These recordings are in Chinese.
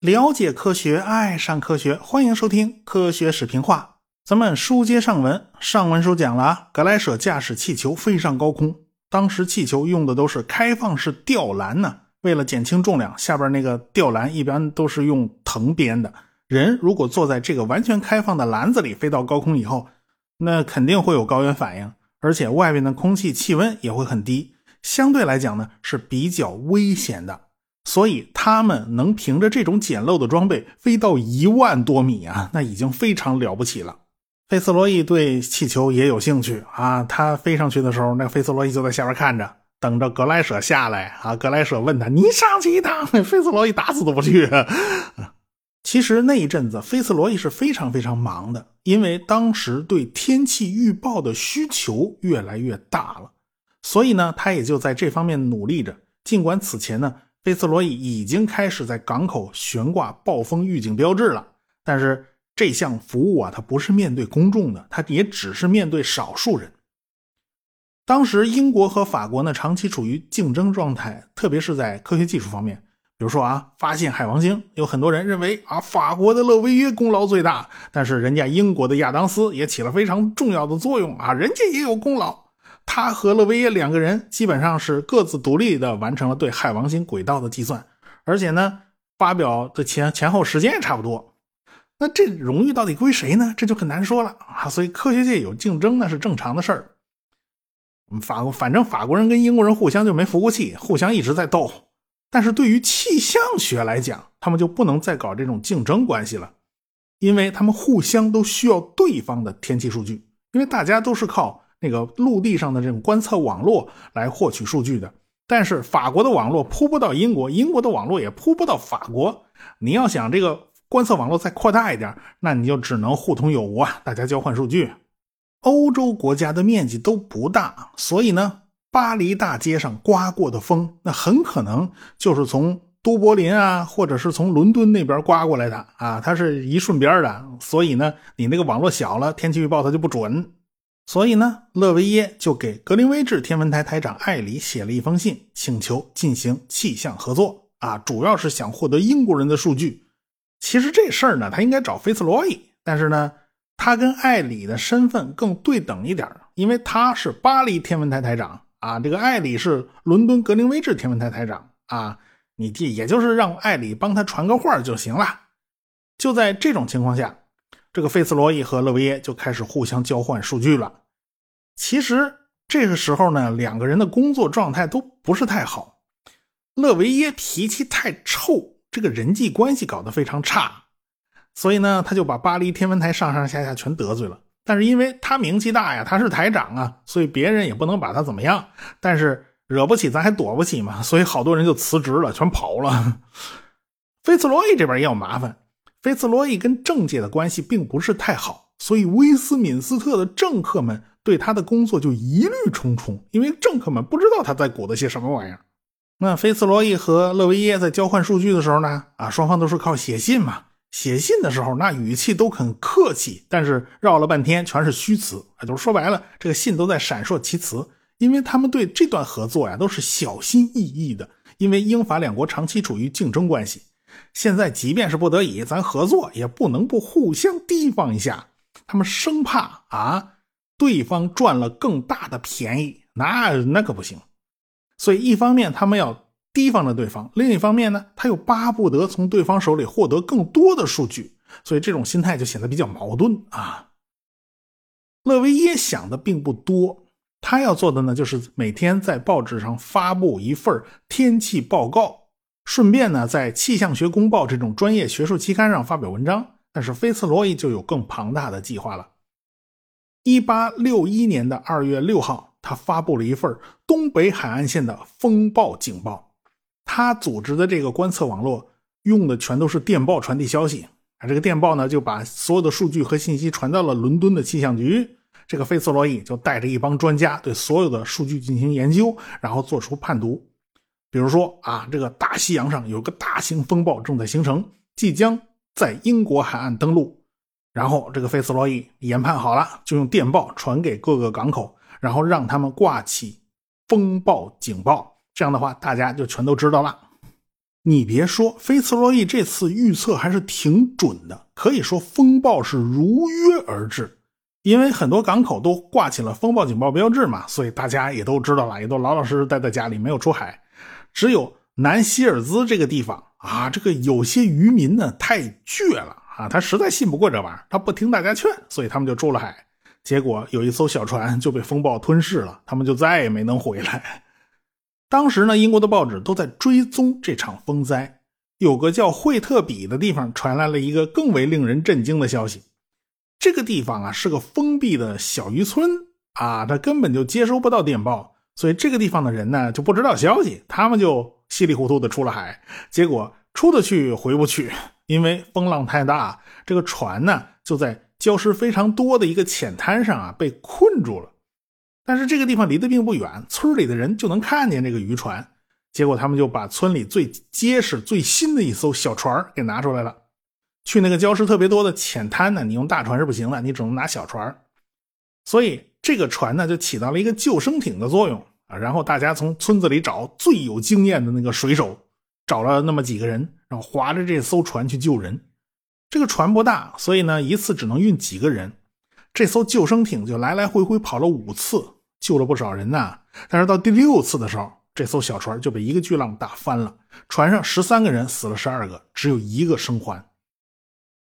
了解科学，爱上科学，欢迎收听《科学视频化》。咱们书接上文，上文书讲了啊，格莱舍驾驶气球飞上高空，当时气球用的都是开放式吊篮呢。为了减轻重量，下边那个吊篮一般都是用藤编的。人如果坐在这个完全开放的篮子里飞到高空以后，那肯定会有高原反应，而且外面的空气气温也会很低，相对来讲呢是比较危险的。所以他们能凭着这种简陋的装备飞到一万多米啊，那已经非常了不起了。费斯罗伊对气球也有兴趣啊，他飞上去的时候，那费斯罗伊就在下边看着。等着格莱舍下来啊！格莱舍问他：“你上去一趟？”费斯罗伊打死都不去。其实那一阵子，菲茨罗伊是非常非常忙的，因为当时对天气预报的需求越来越大了，所以呢，他也就在这方面努力着。尽管此前呢，菲茨罗伊已经开始在港口悬挂暴风预警标志了，但是这项服务啊，它不是面对公众的，它也只是面对少数人。当时英国和法国呢长期处于竞争状态，特别是在科学技术方面。比如说啊，发现海王星，有很多人认为啊，法国的勒维耶功劳最大，但是人家英国的亚当斯也起了非常重要的作用啊，人家也有功劳。他和勒维耶两个人基本上是各自独立的完成了对海王星轨道的计算，而且呢，发表的前前后时间也差不多。那这荣誉到底归谁呢？这就很难说了啊。所以科学界有竞争那是正常的事儿。法国反正法国人跟英国人互相就没服过气，互相一直在斗。但是对于气象学来讲，他们就不能再搞这种竞争关系了，因为他们互相都需要对方的天气数据，因为大家都是靠那个陆地上的这种观测网络来获取数据的。但是法国的网络铺不到英国，英国的网络也铺不到法国。你要想这个观测网络再扩大一点，那你就只能互通有无啊，大家交换数据。欧洲国家的面积都不大，所以呢，巴黎大街上刮过的风，那很可能就是从都柏林啊，或者是从伦敦那边刮过来的啊，它是一顺边的。所以呢，你那个网络小了，天气预报它就不准。所以呢，勒维耶就给格林威治天文台台长艾里写了一封信，请求进行气象合作啊，主要是想获得英国人的数据。其实这事儿呢，他应该找菲茨罗伊，但是呢。他跟艾里的身份更对等一点，因为他是巴黎天文台台长啊，这个艾里是伦敦格林威治天文台台长啊，你这也就是让艾里帮他传个话就行了。就在这种情况下，这个费茨罗伊和勒维耶就开始互相交换数据了。其实这个时候呢，两个人的工作状态都不是太好，勒维耶脾气太臭，这个人际关系搞得非常差。所以呢，他就把巴黎天文台上上下下全得罪了。但是因为他名气大呀，他是台长啊，所以别人也不能把他怎么样。但是惹不起，咱还躲不起嘛。所以好多人就辞职了，全跑了。菲茨罗伊这边也有麻烦。菲茨罗伊跟政界的关系并不是太好，所以威斯敏斯特的政客们对他的工作就疑虑重重，因为政客们不知道他在鼓捣些什么玩意儿。那菲茨罗伊和勒维耶在交换数据的时候呢，啊，双方都是靠写信嘛。写信的时候，那语气都很客气，但是绕了半天全是虚词，啊，就是说白了，这个信都在闪烁其词，因为他们对这段合作呀都是小心翼翼的，因为英法两国长期处于竞争关系，现在即便是不得已，咱合作也不能不互相提防一下，他们生怕啊对方赚了更大的便宜，那那可不行，所以一方面他们要。提防着对方，另一方面呢，他又巴不得从对方手里获得更多的数据，所以这种心态就显得比较矛盾啊。勒维耶想的并不多，他要做的呢，就是每天在报纸上发布一份天气报告，顺便呢，在气象学公报这种专业学术期刊上发表文章。但是菲茨罗伊就有更庞大的计划了。一八六一年的二月六号，他发布了一份东北海岸线的风暴警报。他组织的这个观测网络用的全都是电报传递消息啊，这个电报呢就把所有的数据和信息传到了伦敦的气象局。这个费茨罗伊就带着一帮专家对所有的数据进行研究，然后做出判读。比如说啊，这个大西洋上有个大型风暴正在形成，即将在英国海岸登陆。然后这个费茨罗伊研判好了，就用电报传给各个港口，然后让他们挂起风暴警报。这样的话，大家就全都知道了。你别说，菲茨罗伊这次预测还是挺准的，可以说风暴是如约而至。因为很多港口都挂起了风暴警报标志嘛，所以大家也都知道了，也都老老实实待在家里，没有出海。只有南希尔兹这个地方啊，这个有些渔民呢太倔了啊，他实在信不过这玩意儿，他不听大家劝，所以他们就出了海。结果有一艘小船就被风暴吞噬了，他们就再也没能回来。当时呢，英国的报纸都在追踪这场风灾。有个叫惠特比的地方传来了一个更为令人震惊的消息：这个地方啊是个封闭的小渔村啊，他根本就接收不到电报，所以这个地方的人呢就不知道消息，他们就稀里糊涂的出了海。结果出得去回不去，因为风浪太大，这个船呢就在礁石非常多的一个浅滩上啊被困住了。但是这个地方离得并不远，村里的人就能看见这个渔船。结果他们就把村里最结实、最新的一艘小船给拿出来了。去那个礁石特别多的浅滩呢，你用大船是不行的，你只能拿小船。所以这个船呢，就起到了一个救生艇的作用啊。然后大家从村子里找最有经验的那个水手，找了那么几个人，然后划着这艘船去救人。这个船不大，所以呢，一次只能运几个人。这艘救生艇就来来回回跑了五次。救了不少人呐，但是到第六次的时候，这艘小船就被一个巨浪打翻了，船上十三个人死了十二个，只有一个生还。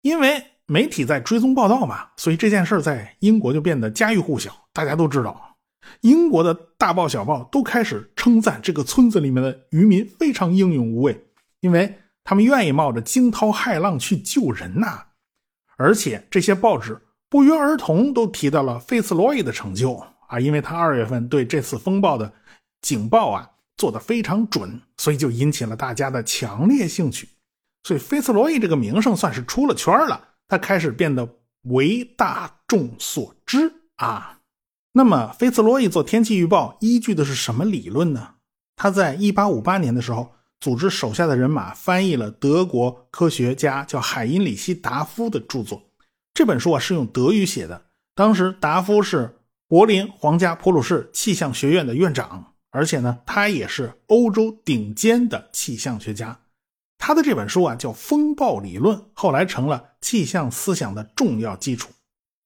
因为媒体在追踪报道嘛，所以这件事在英国就变得家喻户晓，大家都知道。英国的大报小报都开始称赞这个村子里面的渔民非常英勇无畏，因为他们愿意冒着惊涛骇浪去救人呐。而且这些报纸不约而同都提到了费茨罗伊的成就。啊，因为他二月份对这次风暴的警报啊做得非常准，所以就引起了大家的强烈兴趣。所以菲茨罗伊这个名声算是出了圈了，他开始变得为大众所知啊。那么菲茨罗伊做天气预报依据的是什么理论呢？他在一八五八年的时候，组织手下的人马翻译了德国科学家叫海因里希·达夫的著作。这本书啊是用德语写的，当时达夫是。柏林皇家普鲁士气象学院的院长，而且呢，他也是欧洲顶尖的气象学家。他的这本书啊叫《风暴理论》，后来成了气象思想的重要基础。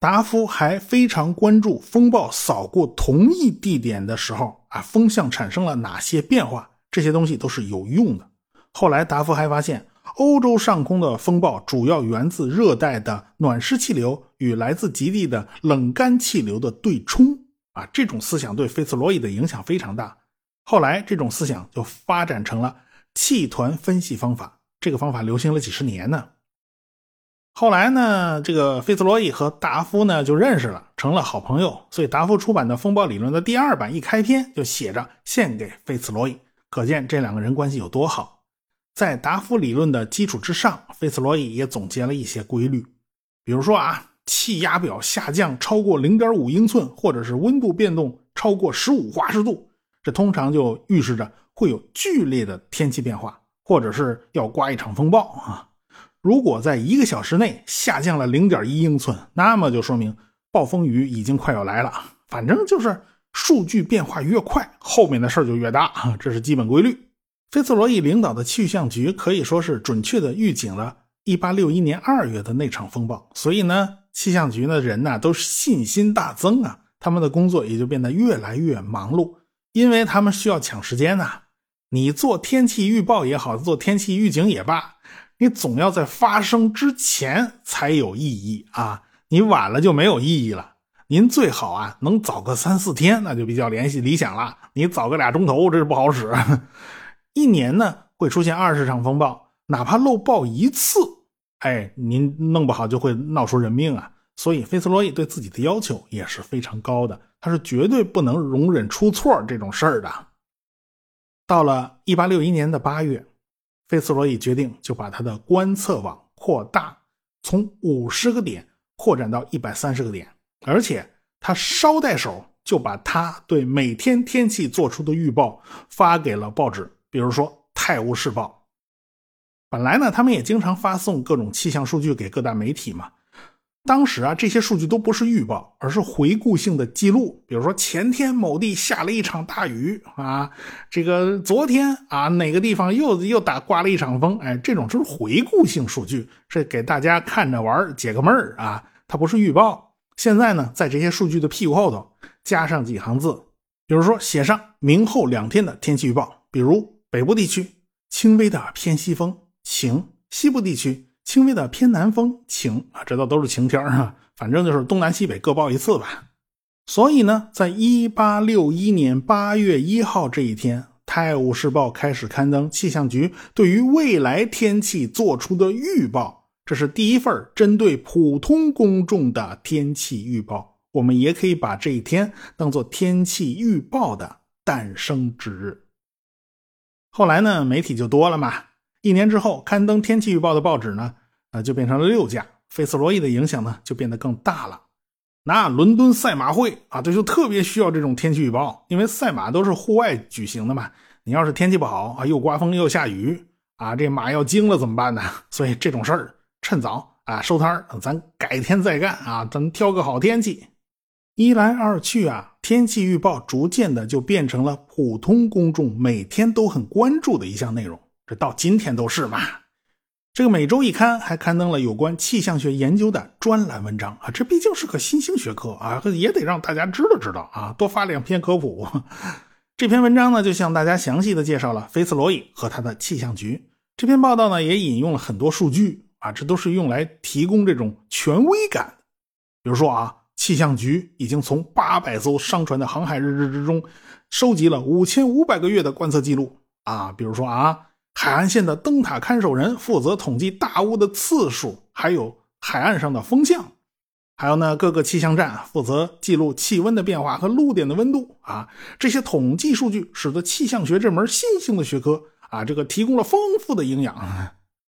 达夫还非常关注风暴扫过同一地点的时候啊，风向产生了哪些变化，这些东西都是有用的。后来，达夫还发现。欧洲上空的风暴主要源自热带的暖湿气流与来自极地的冷干气流的对冲啊，这种思想对费茨罗伊的影响非常大。后来，这种思想就发展成了气团分析方法，这个方法流行了几十年呢。后来呢，这个费茨罗伊和达夫呢就认识了，成了好朋友。所以，达夫出版的《风暴理论》的第二版一开篇就写着“献给费茨罗伊”，可见这两个人关系有多好。在达夫理论的基础之上，费茨罗伊也总结了一些规律，比如说啊，气压表下降超过零点五英寸，或者是温度变动超过十五华氏度，这通常就预示着会有剧烈的天气变化，或者是要刮一场风暴啊。如果在一个小时内下降了零点一英寸，那么就说明暴风雨已经快要来了。反正就是数据变化越快，后面的事就越大啊，这是基本规律。菲茨罗伊领导的气象局可以说是准确的预警了1861年2月的那场风暴，所以呢，气象局的人呢都信心大增啊，他们的工作也就变得越来越忙碌，因为他们需要抢时间呐。你做天气预报也好，做天气预警也罢，你总要在发生之前才有意义啊，你晚了就没有意义了。您最好啊能早个三四天，那就比较联系理想了。你早个俩钟头，这是不好使。一年呢会出现二十场风暴，哪怕漏报一次，哎，您弄不好就会闹出人命啊！所以费斯罗伊对自己的要求也是非常高的，他是绝对不能容忍出错这种事儿的。到了一八六一年的八月，费斯罗伊决定就把他的观测网扩大，从五十个点扩展到一百三十个点，而且他捎带手就把他对每天天气做出的预报发给了报纸。比如说《泰晤士报》，本来呢，他们也经常发送各种气象数据给各大媒体嘛。当时啊，这些数据都不是预报，而是回顾性的记录。比如说，前天某地下了一场大雨啊，这个昨天啊，哪个地方又又打刮了一场风，哎，这种就是回顾性数据，是给大家看着玩解个闷儿啊，它不是预报。现在呢，在这些数据的屁股后头加上几行字，比如说写上明后两天的天气预报，比如北部地区轻微的偏西风，晴；西部地区。轻微的偏南风，晴啊，这倒都是晴天啊，反正就是东南西北各报一次吧。所以呢，在一八六一年八月一号这一天，《泰晤士报》开始刊登气象局对于未来天气做出的预报，这是第一份针对普通公众的天气预报。我们也可以把这一天当做天气预报的诞生之日。后来呢，媒体就多了嘛。一年之后，刊登天气预报的报纸呢，呃，就变成了六家。费斯罗伊的影响呢，就变得更大了。那伦敦赛马会啊，这就特别需要这种天气预报，因为赛马都是户外举行的嘛。你要是天气不好啊，又刮风又下雨啊，这马要惊了怎么办呢？所以这种事儿趁早啊收摊儿咱改天再干啊，咱挑个好天气。一来二去啊，天气预报逐渐的就变成了普通公众每天都很关注的一项内容。这到今天都是嘛？这个每周一刊还刊登了有关气象学研究的专栏文章啊，这毕竟是个新兴学科啊，也得让大家知道知道啊，多发两篇科普。这篇文章呢，就向大家详细的介绍了菲茨罗伊和他的气象局。这篇报道呢，也引用了很多数据啊，这都是用来提供这种权威感。比如说啊，气象局已经从八百艘商船的航海日志之中收集了五千五百个月的观测记录啊，比如说啊。海岸线的灯塔看守人负责统计大雾的次数，还有海岸上的风向，还有呢，各个气象站负责记录气温的变化和陆点的温度啊。这些统计数据使得气象学这门新兴的学科啊，这个提供了丰富的营养。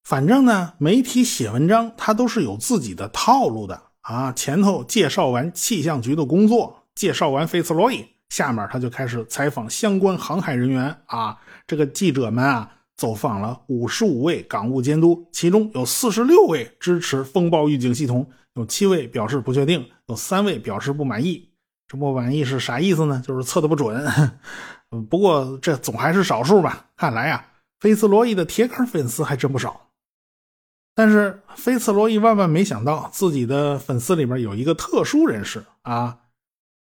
反正呢，媒体写文章它都是有自己的套路的啊。前头介绍完气象局的工作，介绍完费茨罗伊，下面他就开始采访相关航海人员啊。这个记者们啊。走访了五十五位港务监督，其中有四十六位支持风暴预警系统，有七位表示不确定，有三位表示不满意。这不满意是啥意思呢？就是测的不准。不过这总还是少数吧。看来啊，菲茨罗伊的铁杆粉丝还真不少。但是菲茨罗伊万万没想到，自己的粉丝里面有一个特殊人士啊。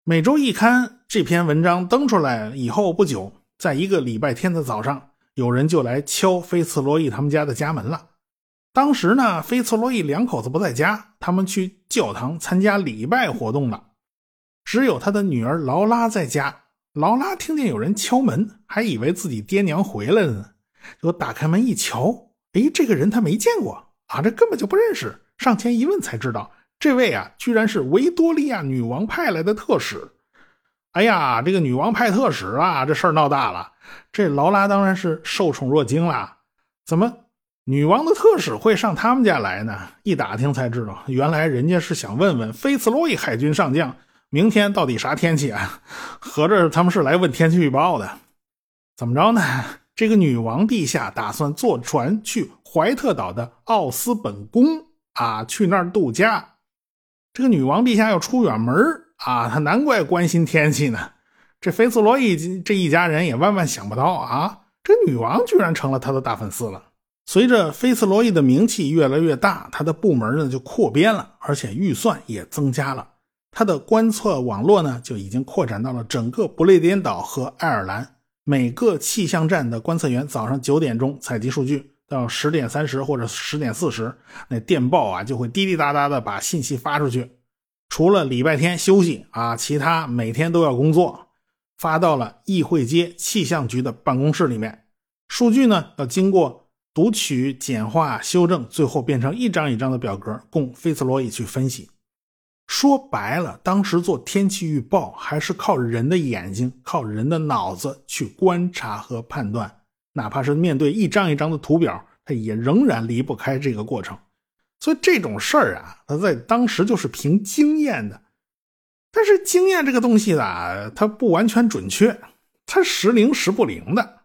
每周一刊这篇文章登出来以后不久，在一个礼拜天的早上。有人就来敲菲茨罗伊他们家的家门了。当时呢，菲茨罗伊两口子不在家，他们去教堂参加礼拜活动了。只有他的女儿劳拉在家。劳拉听见有人敲门，还以为自己爹娘回来了呢。结果打开门一瞧，哎，这个人他没见过啊，这根本就不认识。上前一问才知道，这位啊，居然是维多利亚女王派来的特使。哎呀，这个女王派特使啊，这事儿闹大了。这劳拉当然是受宠若惊了。怎么，女王的特使会上他们家来呢？一打听才知道，原来人家是想问问菲茨罗伊海军上将，明天到底啥天气啊？合着他们是来问天气预报的。怎么着呢？这个女王陛下打算坐船去怀特岛的奥斯本宫啊，去那儿度假。这个女王陛下要出远门啊，他难怪关心天气呢。这菲茨罗伊这一家人也万万想不到啊，这女王居然成了他的大粉丝了。随着菲茨罗伊的名气越来越大，他的部门呢就扩编了，而且预算也增加了。他的观测网络呢就已经扩展到了整个不列颠岛和爱尔兰。每个气象站的观测员早上九点钟采集数据，到十点三十或者十点四十，那电报啊就会滴滴答答的把信息发出去。除了礼拜天休息啊，其他每天都要工作，发到了议会街气象局的办公室里面。数据呢要经过读取、简化、修正，最后变成一张一张的表格，供菲茨罗伊去分析。说白了，当时做天气预报还是靠人的眼睛、靠人的脑子去观察和判断，哪怕是面对一张一张的图表，它也仍然离不开这个过程。所以这种事儿啊，他在当时就是凭经验的，但是经验这个东西呢，它不完全准确，它时灵时不灵的。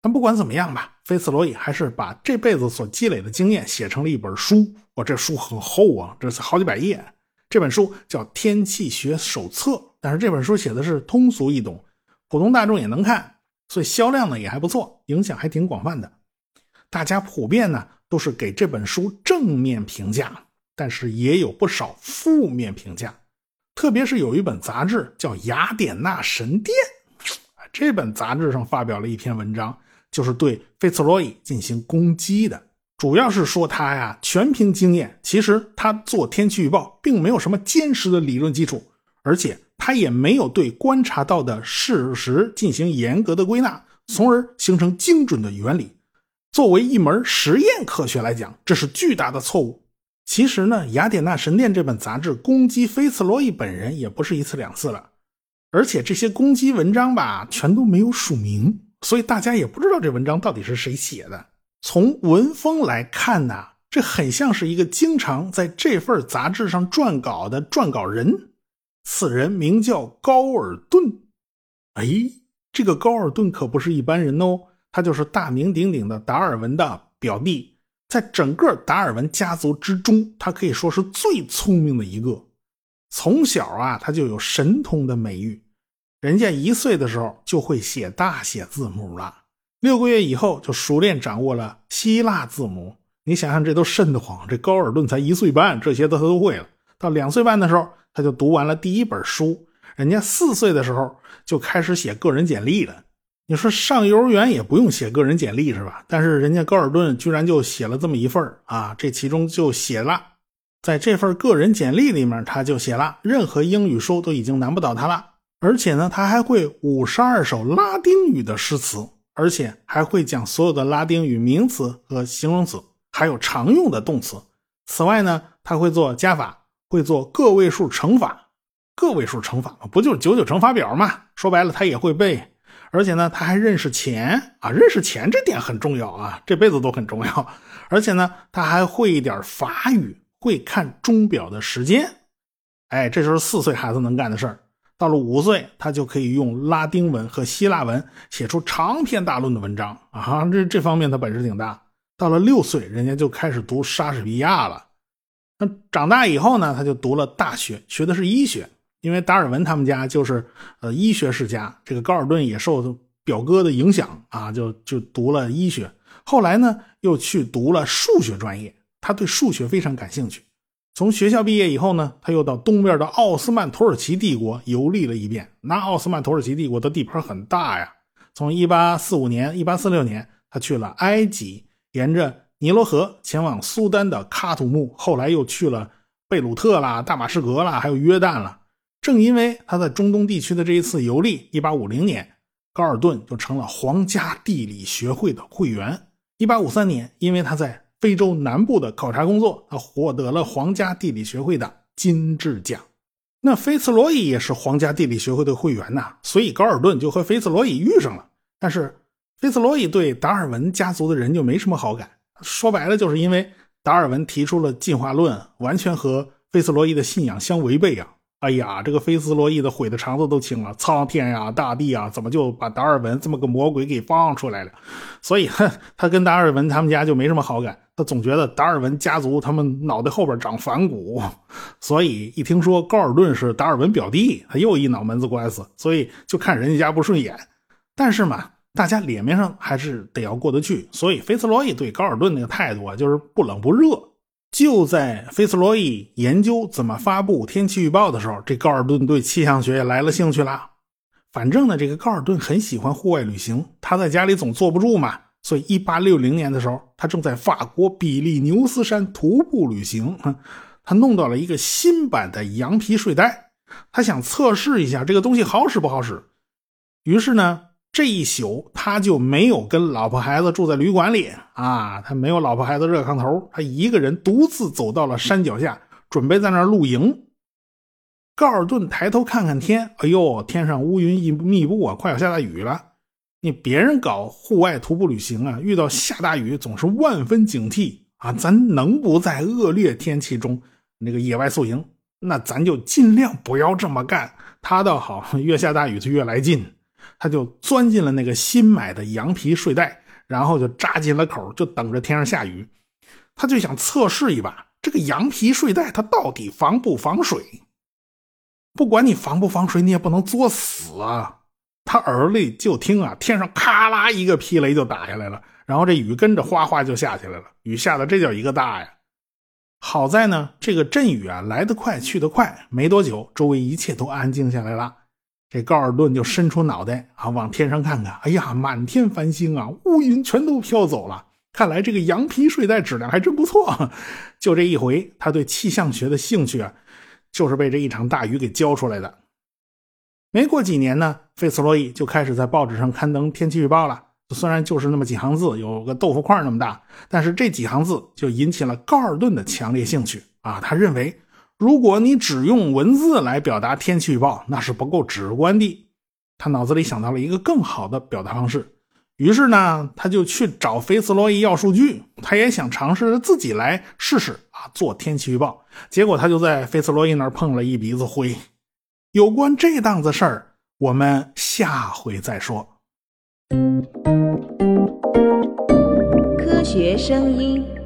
但不管怎么样吧，菲茨罗伊还是把这辈子所积累的经验写成了一本书，哇，这书很厚啊，这是好几百页。这本书叫《天气学手册》，但是这本书写的是通俗易懂，普通大众也能看，所以销量呢也还不错，影响还挺广泛的。大家普遍呢都是给这本书正面评价，但是也有不少负面评价。特别是有一本杂志叫《雅典娜神殿》，这本杂志上发表了一篇文章，就是对费茨罗伊进行攻击的。主要是说他呀，全凭经验。其实他做天气预报并没有什么坚实的理论基础，而且他也没有对观察到的事实进行严格的归纳，从而形成精准的原理。作为一门实验科学来讲，这是巨大的错误。其实呢，《雅典娜神殿》这本杂志攻击菲茨罗伊本人也不是一次两次了，而且这些攻击文章吧，全都没有署名，所以大家也不知道这文章到底是谁写的。从文风来看呢，这很像是一个经常在这份杂志上撰稿的撰稿人。此人名叫高尔顿。哎，这个高尔顿可不是一般人哦，他就是大名鼎鼎的达尔文的表弟。在整个达尔文家族之中，他可以说是最聪明的一个。从小啊，他就有神童的美誉。人家一岁的时候就会写大写字母了。六个月以后就熟练掌握了希腊字母，你想想这都瘆得慌。这高尔顿才一岁半，这些他都会了。到两岁半的时候，他就读完了第一本书。人家四岁的时候就开始写个人简历了。你说上幼儿园也不用写个人简历是吧？但是人家高尔顿居然就写了这么一份啊！这其中就写了，在这份个人简历里面，他就写了，任何英语书都已经难不倒他了，而且呢，他还会五十二首拉丁语的诗词。而且还会讲所有的拉丁语名词和形容词，还有常用的动词。此外呢，他会做加法，会做个位数乘法。个位数乘法嘛，不就是九九乘法表吗？说白了，他也会背。而且呢，他还认识钱啊，认识钱这点很重要啊，这辈子都很重要。而且呢，他还会一点法语，会看钟表的时间。哎，这就是四岁孩子能干的事儿。到了五岁，他就可以用拉丁文和希腊文写出长篇大论的文章啊！这这方面他本事挺大。到了六岁，人家就开始读莎士比亚了。那长大以后呢，他就读了大学，学的是医学，因为达尔文他们家就是呃医学世家。这个高尔顿也受表哥的影响啊，就就读了医学。后来呢，又去读了数学专业，他对数学非常感兴趣。从学校毕业以后呢，他又到东边的奥斯曼土耳其帝国游历了一遍。那奥斯曼土耳其帝国的地盘很大呀。从1845年、1846年，他去了埃及，沿着尼罗河前往苏丹的喀土穆，后来又去了贝鲁特啦、大马士革啦，还有约旦了。正因为他在中东地区的这一次游历，1850年，高尔顿就成了皇家地理学会的会员。1853年，因为他在非洲南部的考察工作，他获得了皇家地理学会的金质奖。那菲茨罗伊也是皇家地理学会的会员呐，所以高尔顿就和菲茨罗伊遇上了。但是菲茨罗伊对达尔文家族的人就没什么好感，说白了就是因为达尔文提出了进化论，完全和菲茨罗伊的信仰相违背啊。哎呀，这个菲茨罗伊的悔的肠子都青了，苍天呀，大地啊，怎么就把达尔文这么个魔鬼给放出来了？所以，他跟达尔文他们家就没什么好感。他总觉得达尔文家族他们脑袋后边长反骨，所以一听说高尔顿是达尔文表弟，他又一脑门子官司，所以就看人家家不顺眼。但是嘛，大家脸面上还是得要过得去，所以菲斯罗伊对高尔顿那个态度啊，就是不冷不热。就在菲茨罗伊研究怎么发布天气预报的时候，这高尔顿对气象学也来了兴趣了。反正呢，这个高尔顿很喜欢户外旅行，他在家里总坐不住嘛，所以1860年的时候，他正在法国比利牛斯山徒步旅行，他弄到了一个新版的羊皮睡袋，他想测试一下这个东西好使不好使。于是呢。这一宿他就没有跟老婆孩子住在旅馆里啊，他没有老婆孩子热炕头，他一个人独自走到了山脚下，准备在那儿露营。高尔顿抬头看看天，哎呦，天上乌云一密布啊，快要下大雨了。你别人搞户外徒步旅行啊，遇到下大雨总是万分警惕啊，咱能不在恶劣天气中那个野外宿营，那咱就尽量不要这么干。他倒好，越下大雨他越来劲。他就钻进了那个新买的羊皮睡袋，然后就扎进了口，就等着天上下雨。他就想测试一把，这个羊皮睡袋它到底防不防水？不管你防不防水，你也不能作死啊！他耳里就听啊，天上咔啦一个霹雷就打下来了，然后这雨跟着哗哗就下起来了，雨下的这叫一个大呀！好在呢，这个阵雨啊来得快去得快，没多久，周围一切都安静下来了。这高尔顿就伸出脑袋啊，往天上看看，哎呀，满天繁星啊，乌云全都飘走了。看来这个羊皮睡袋质量还真不错。就这一回，他对气象学的兴趣啊，就是被这一场大雨给浇出来的。没过几年呢，费茨罗伊就开始在报纸上刊登天气预报了。虽然就是那么几行字，有个豆腐块那么大，但是这几行字就引起了高尔顿的强烈兴趣啊。他认为，如果你只用文字来表达天气预报，那是不够直观的。他脑子里想到了一个更好的表达方式。于是呢，他就去找菲茨罗伊要数据，他也想尝试着自己来试试啊，做天气预报。结果他就在菲茨罗伊那儿碰了一鼻子灰。有关这档子事儿，我们下回再说。科学声音。